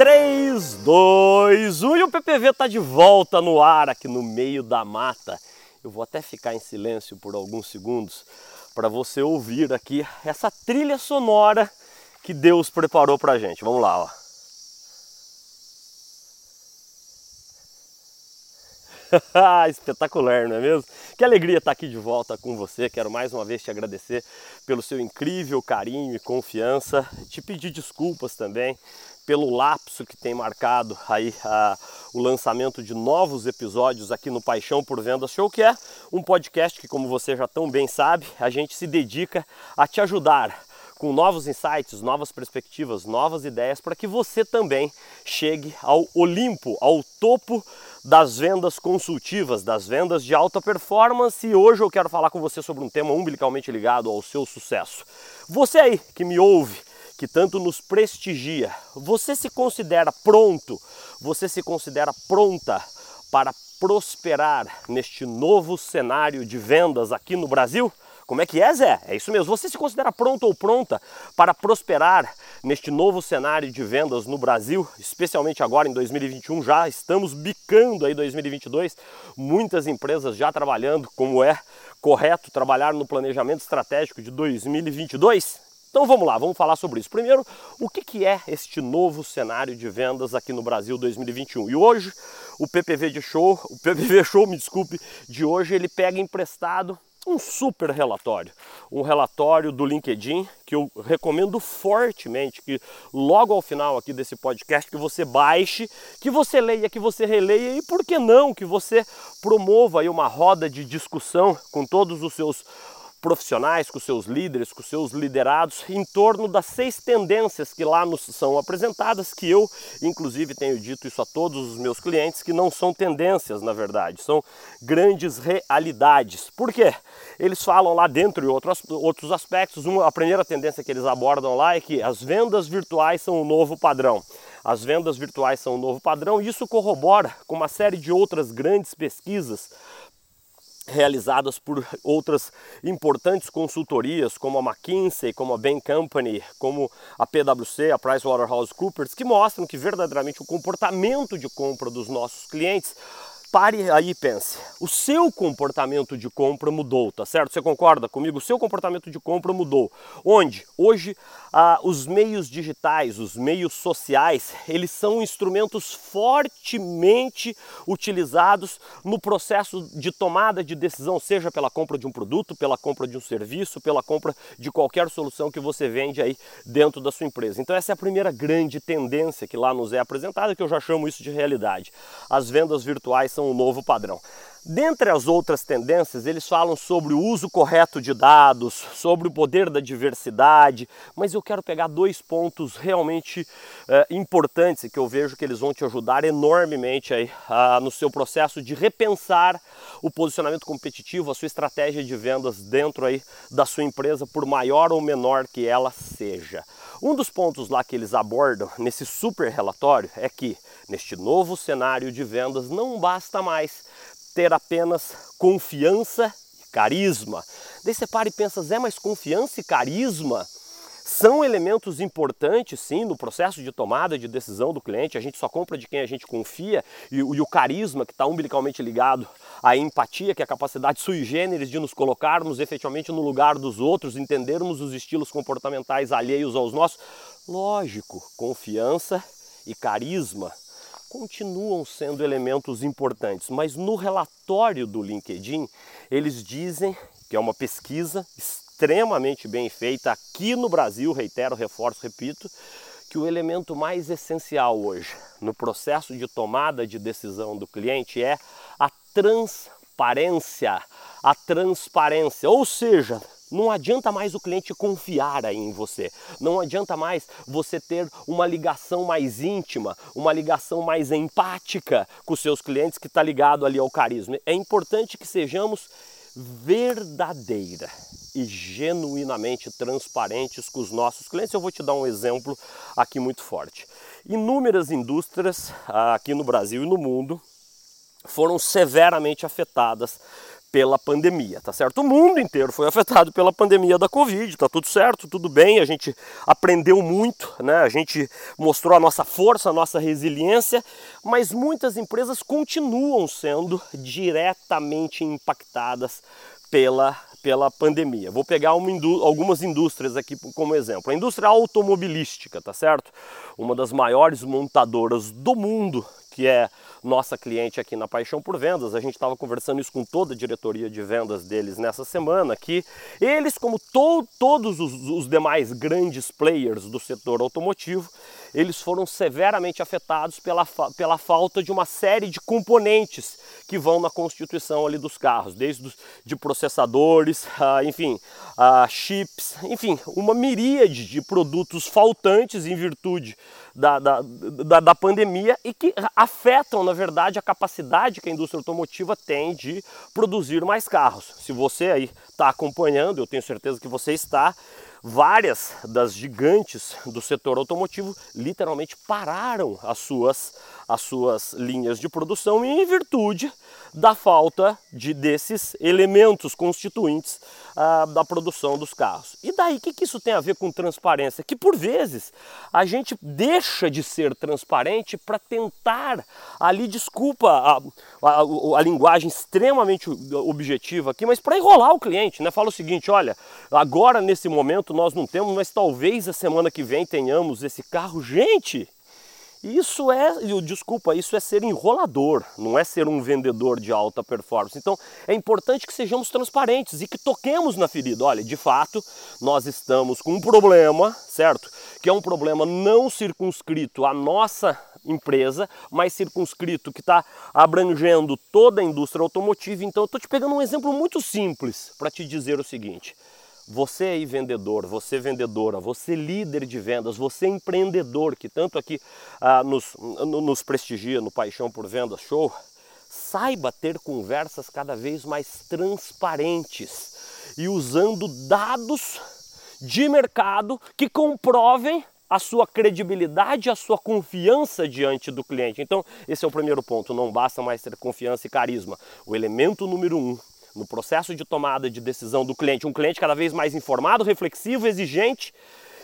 3, 2, 1 e o PPV está de volta no ar aqui no meio da mata. Eu vou até ficar em silêncio por alguns segundos para você ouvir aqui essa trilha sonora que Deus preparou para gente. Vamos lá, ó. Espetacular, não é mesmo? Que alegria estar aqui de volta com você. Quero mais uma vez te agradecer pelo seu incrível carinho e confiança. Te pedir desculpas também pelo lapso que tem marcado aí a, o lançamento de novos episódios aqui no Paixão por Vendas Show, que é um podcast que, como você já tão bem sabe, a gente se dedica a te ajudar com novos insights, novas perspectivas, novas ideias para que você também chegue ao Olimpo, ao topo das vendas consultivas, das vendas de alta performance. E hoje eu quero falar com você sobre um tema umbilicalmente ligado ao seu sucesso. Você aí que me ouve, que tanto nos prestigia, você se considera pronto? Você se considera pronta para prosperar neste novo cenário de vendas aqui no Brasil? Como é que é, Zé? É isso mesmo. Você se considera pronto ou pronta para prosperar neste novo cenário de vendas no Brasil, especialmente agora em 2021? Já estamos bicando aí 2022. Muitas empresas já trabalhando como é correto trabalhar no planejamento estratégico de 2022. Então vamos lá, vamos falar sobre isso. Primeiro, o que, que é este novo cenário de vendas aqui no Brasil 2021? E hoje, o PPV de show, o PPV show, me desculpe, de hoje ele pega emprestado um super relatório, um relatório do LinkedIn que eu recomendo fortemente que logo ao final aqui desse podcast que você baixe, que você leia, que você releia e por que não que você promova aí uma roda de discussão com todos os seus profissionais, com seus líderes, com seus liderados, em torno das seis tendências que lá nos são apresentadas, que eu, inclusive, tenho dito isso a todos os meus clientes, que não são tendências, na verdade, são grandes realidades. Por quê? Eles falam lá dentro de outros, outros aspectos, uma, a primeira tendência que eles abordam lá é que as vendas virtuais são o novo padrão. As vendas virtuais são o novo padrão e isso corrobora com uma série de outras grandes pesquisas realizadas por outras importantes consultorias, como a McKinsey, como a Bain Company, como a PwC, a PricewaterhouseCoopers, que mostram que verdadeiramente o comportamento de compra dos nossos clientes Pare aí e pense. O seu comportamento de compra mudou, tá certo? Você concorda comigo? O seu comportamento de compra mudou. Onde? Hoje, ah, os meios digitais, os meios sociais, eles são instrumentos fortemente utilizados no processo de tomada de decisão, seja pela compra de um produto, pela compra de um serviço, pela compra de qualquer solução que você vende aí dentro da sua empresa. Então essa é a primeira grande tendência que lá nos é apresentada, que eu já chamo isso de realidade. As vendas virtuais são são o novo padrão. Dentre as outras tendências, eles falam sobre o uso correto de dados, sobre o poder da diversidade, mas eu quero pegar dois pontos realmente eh, importantes que eu vejo que eles vão te ajudar enormemente aí, ah, no seu processo de repensar o posicionamento competitivo, a sua estratégia de vendas dentro aí da sua empresa, por maior ou menor que ela seja. Um dos pontos lá que eles abordam nesse super relatório é que neste novo cenário de vendas não basta mais ter apenas confiança e carisma. Daí você para e pensa, Zé, mas confiança e carisma são elementos importantes, sim, no processo de tomada de decisão do cliente. A gente só compra de quem a gente confia e, e o carisma, que está umbilicalmente ligado à empatia, que é a capacidade sui generis de nos colocarmos efetivamente no lugar dos outros, entendermos os estilos comportamentais alheios aos nossos. Lógico, confiança e carisma continuam sendo elementos importantes, mas no relatório do LinkedIn eles dizem que é uma pesquisa extremamente bem feita aqui no Brasil, reitero, reforço, repito, que o elemento mais essencial hoje no processo de tomada de decisão do cliente é a transparência. A transparência, ou seja, não adianta mais o cliente confiar aí em você. Não adianta mais você ter uma ligação mais íntima, uma ligação mais empática com seus clientes que está ligado ali ao carisma. É importante que sejamos verdadeira e genuinamente transparentes com os nossos clientes. Eu vou te dar um exemplo aqui muito forte. Inúmeras indústrias aqui no Brasil e no mundo foram severamente afetadas pela pandemia, tá certo? O mundo inteiro foi afetado pela pandemia da Covid, tá tudo certo, tudo bem, a gente aprendeu muito, né? A gente mostrou a nossa força, a nossa resiliência, mas muitas empresas continuam sendo diretamente impactadas pela pela pandemia. Vou pegar indú algumas indústrias aqui como exemplo. A indústria automobilística, tá certo? Uma das maiores montadoras do mundo, que é nossa cliente aqui na Paixão por Vendas. A gente estava conversando isso com toda a diretoria de vendas deles nessa semana, que eles, como to todos os, os demais grandes players do setor automotivo, eles foram severamente afetados pela, fa pela falta de uma série de componentes que vão na constituição ali dos carros, desde de processadores, uh, enfim, chips, enfim, uma miríade de produtos faltantes em virtude da, da, da, da pandemia e que afetam, na verdade, a capacidade que a indústria automotiva tem de produzir mais carros. Se você aí está acompanhando, eu tenho certeza que você está, várias das gigantes do setor automotivo literalmente pararam as suas, as suas linhas de produção em virtude da falta de desses elementos constituintes ah, da produção dos carros. E daí, o que, que isso tem a ver com transparência? Que por vezes a gente deixa de ser transparente para tentar ali, desculpa a, a, a, linguagem extremamente objetiva aqui, mas para enrolar o cliente, né? Fala o seguinte, olha, agora nesse momento nós não temos, mas talvez a semana que vem tenhamos esse carro. Gente, isso é, desculpa, isso é ser enrolador, não é ser um vendedor de alta performance. Então é importante que sejamos transparentes e que toquemos na ferida. Olha, de fato, nós estamos com um problema, certo? Que é um problema não circunscrito à nossa empresa, mas circunscrito que está abrangendo toda a indústria automotiva. Então eu estou te pegando um exemplo muito simples para te dizer o seguinte. Você aí vendedor, você vendedora, você líder de vendas, você empreendedor que tanto aqui ah, nos, nos prestigia no Paixão por Vendas Show, saiba ter conversas cada vez mais transparentes e usando dados de mercado que comprovem a sua credibilidade, a sua confiança diante do cliente. Então, esse é o primeiro ponto. Não basta mais ter confiança e carisma. O elemento número um no processo de tomada de decisão do cliente, um cliente cada vez mais informado, reflexivo, exigente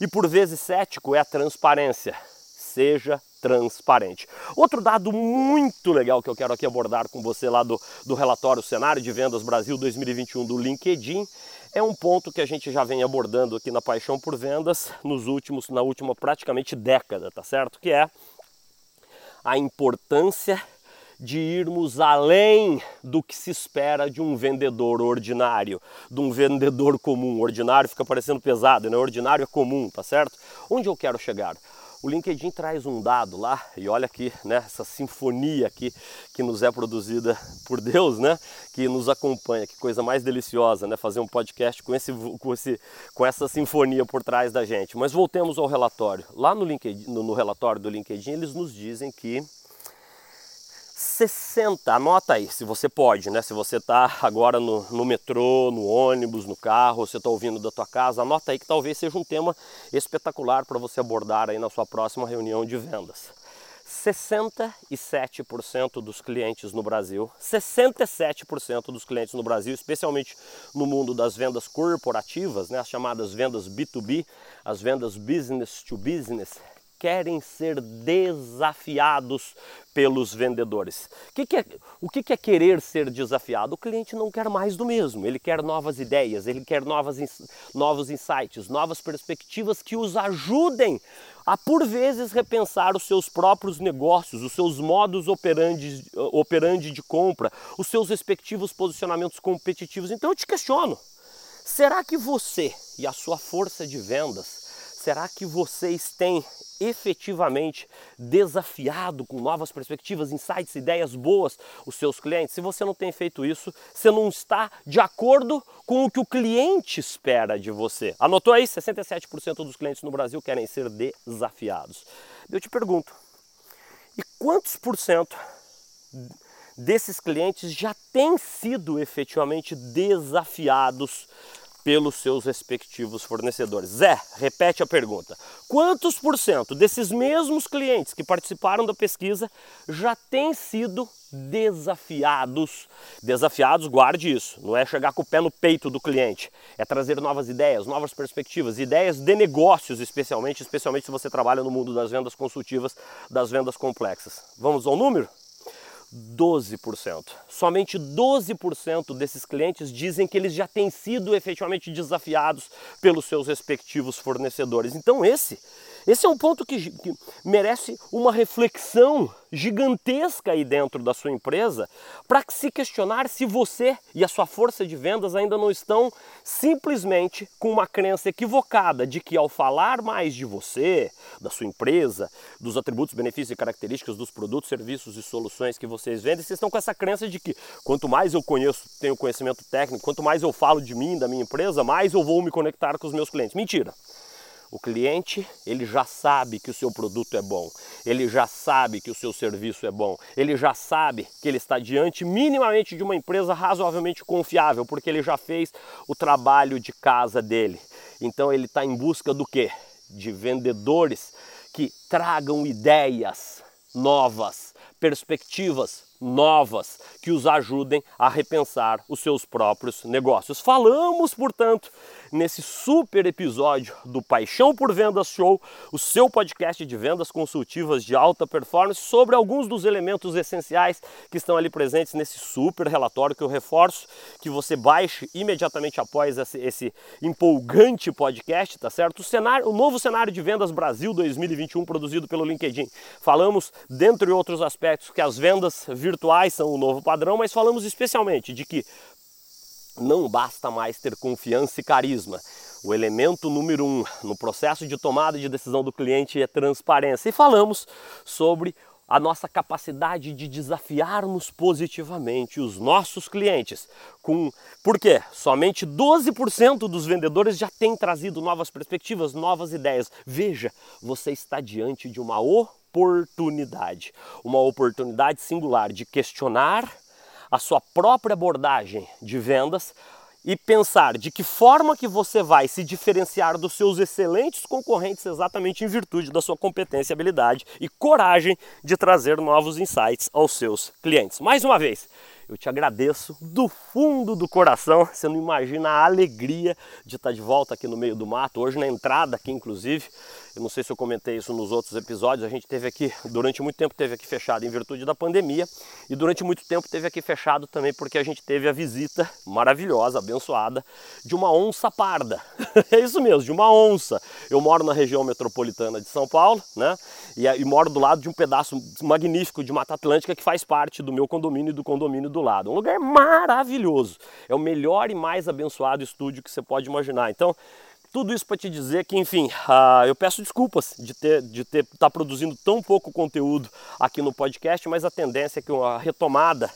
e por vezes cético é a transparência. Seja transparente. Outro dado muito legal que eu quero aqui abordar com você lá do, do relatório Cenário de Vendas Brasil 2021 do LinkedIn é um ponto que a gente já vem abordando aqui na Paixão por Vendas nos últimos, na última praticamente década, tá certo? Que é a importância de irmos além do que se espera de um vendedor ordinário, de um vendedor comum. Ordinário fica parecendo pesado, né? Ordinário é comum, tá certo? Onde eu quero chegar? O LinkedIn traz um dado lá, e olha aqui, né, essa sinfonia aqui que nos é produzida por Deus, né, que nos acompanha, que coisa mais deliciosa, né, fazer um podcast com, esse, com, esse, com essa sinfonia por trás da gente. Mas voltemos ao relatório. Lá no, LinkedIn, no, no relatório do LinkedIn, eles nos dizem que 60, anota aí, se você pode, né? Se você está agora no, no, metrô, no ônibus, no carro, você está ouvindo da tua casa, anota aí que talvez seja um tema espetacular para você abordar aí na sua próxima reunião de vendas. 67% dos clientes no Brasil, 67% dos clientes no Brasil, especialmente no mundo das vendas corporativas, né, as chamadas vendas B2B, as vendas business to business, querem ser desafiados pelos vendedores. O que, que é, o que, que, é querer ser desafiado? O cliente não quer mais do mesmo, ele quer novas ideias, ele quer novas, novos insights, novas perspectivas que os ajudem a, por vezes, repensar os seus próprios negócios, os seus modos operandi, operandi de compra, os seus respectivos posicionamentos competitivos. Então eu te questiono: será que você e a sua força de vendas, será que vocês têm efetivamente desafiado com novas perspectivas, insights, ideias boas os seus clientes. Se você não tem feito isso, você não está de acordo com o que o cliente espera de você. Anotou aí? 67% dos clientes no Brasil querem ser desafiados. Eu te pergunto, e quantos por cento desses clientes já têm sido efetivamente desafiados pelos seus respectivos fornecedores. Zé, repete a pergunta. Quantos por cento desses mesmos clientes que participaram da pesquisa já têm sido desafiados? Desafiados, guarde isso. Não é chegar com o pé no peito do cliente, é trazer novas ideias, novas perspectivas, ideias de negócios, especialmente, especialmente se você trabalha no mundo das vendas consultivas, das vendas complexas. Vamos ao número? 12%. Somente 12% desses clientes dizem que eles já têm sido efetivamente desafiados pelos seus respectivos fornecedores. Então esse, esse é um ponto que, que merece uma reflexão gigantesca aí dentro da sua empresa para se questionar se você e a sua força de vendas ainda não estão simplesmente com uma crença equivocada de que ao falar mais de você, da sua empresa, dos atributos, benefícios e características dos produtos, serviços e soluções que vocês vendem, vocês estão com essa crença de que quanto mais eu conheço, tenho conhecimento técnico, quanto mais eu falo de mim, da minha empresa, mais eu vou me conectar com os meus clientes. Mentira. O cliente, ele já sabe que o seu produto é bom, ele já sabe que o seu serviço é bom, ele já sabe que ele está diante minimamente de uma empresa razoavelmente confiável, porque ele já fez o trabalho de casa dele. Então ele está em busca do quê? De vendedores que tragam ideias novas, perspectivas novas que os ajudem a repensar os seus próprios negócios. Falamos, portanto, nesse super episódio do Paixão por Vendas Show, o seu podcast de vendas consultivas de alta performance, sobre alguns dos elementos essenciais que estão ali presentes nesse super relatório que eu reforço que você baixe imediatamente após esse, esse empolgante podcast, tá certo? O cenário, o novo cenário de vendas Brasil 2021 produzido pelo LinkedIn. Falamos, dentre outros aspectos, que as vendas virtuais são o novo padrão, mas falamos especialmente de que não basta mais ter confiança e carisma. O elemento número um no processo de tomada de decisão do cliente é transparência. E falamos sobre a nossa capacidade de desafiarmos positivamente os nossos clientes. Com... Por quê? Somente 12% dos vendedores já têm trazido novas perspectivas, novas ideias. Veja, você está diante de uma oportunidade. Uma oportunidade singular de questionar a sua própria abordagem de vendas e pensar de que forma que você vai se diferenciar dos seus excelentes concorrentes exatamente em virtude da sua competência, habilidade e coragem de trazer novos insights aos seus clientes. Mais uma vez, eu te agradeço do fundo do coração. Você não imagina a alegria de estar de volta aqui no meio do mato, hoje na entrada aqui inclusive. Eu não sei se eu comentei isso nos outros episódios. A gente teve aqui, durante muito tempo, teve aqui fechado em virtude da pandemia, e durante muito tempo teve aqui fechado também porque a gente teve a visita maravilhosa, abençoada, de uma onça parda. é isso mesmo, de uma onça. Eu moro na região metropolitana de São Paulo, né? E, e moro do lado de um pedaço magnífico de Mata Atlântica que faz parte do meu condomínio e do condomínio do lado. Um lugar maravilhoso. É o melhor e mais abençoado estúdio que você pode imaginar. Então, tudo isso para te dizer que, enfim, uh, eu peço desculpas de ter de ter tá produzindo tão pouco conteúdo aqui no podcast, mas a tendência é que a retomada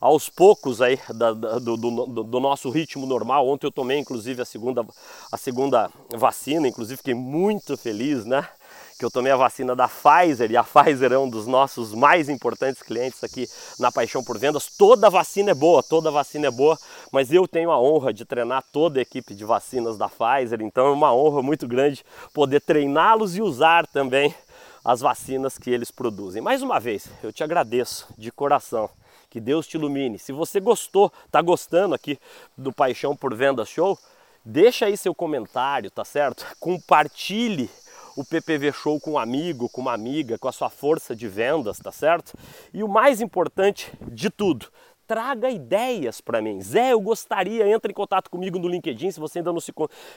aos poucos aí da, da, do, do, do, nosso ritmo normal. Ontem eu tomei inclusive a segunda, a segunda vacina, inclusive fiquei muito feliz, né? Que eu tomei a vacina da Pfizer e a Pfizer é um dos nossos mais importantes clientes aqui na Paixão por Vendas. Toda vacina é boa, toda vacina é boa, mas eu tenho a honra de treinar toda a equipe de vacinas da Pfizer, então é uma honra muito grande poder treiná-los e usar também as vacinas que eles produzem. Mais uma vez, eu te agradeço de coração. Que Deus te ilumine. Se você gostou, está gostando aqui do Paixão por Vendas Show, deixa aí seu comentário, tá certo? Compartilhe o PPV Show com um amigo, com uma amiga, com a sua força de vendas, tá certo? E o mais importante de tudo, traga ideias para mim. Zé, eu gostaria, entre em contato comigo no LinkedIn, se você ainda não se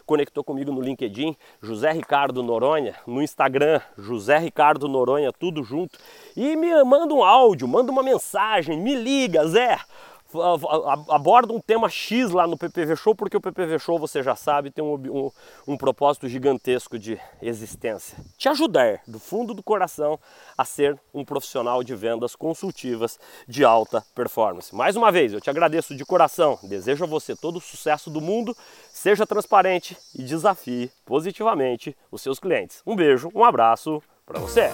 conectou comigo no LinkedIn, José Ricardo Noronha, no Instagram, José Ricardo Noronha, tudo junto. E me manda um áudio, manda uma mensagem, me liga, Zé aborda um tema X lá no PPV Show, porque o PPV Show, você já sabe, tem um, um, um, propósito gigantesco de existência. Te ajudar, do fundo do coração, a ser um profissional de vendas consultivas de alta performance. Mais uma vez, eu te agradeço de coração, desejo a você todo o sucesso do mundo, seja transparente e desafie positivamente os seus clientes. Um beijo, um abraço para você.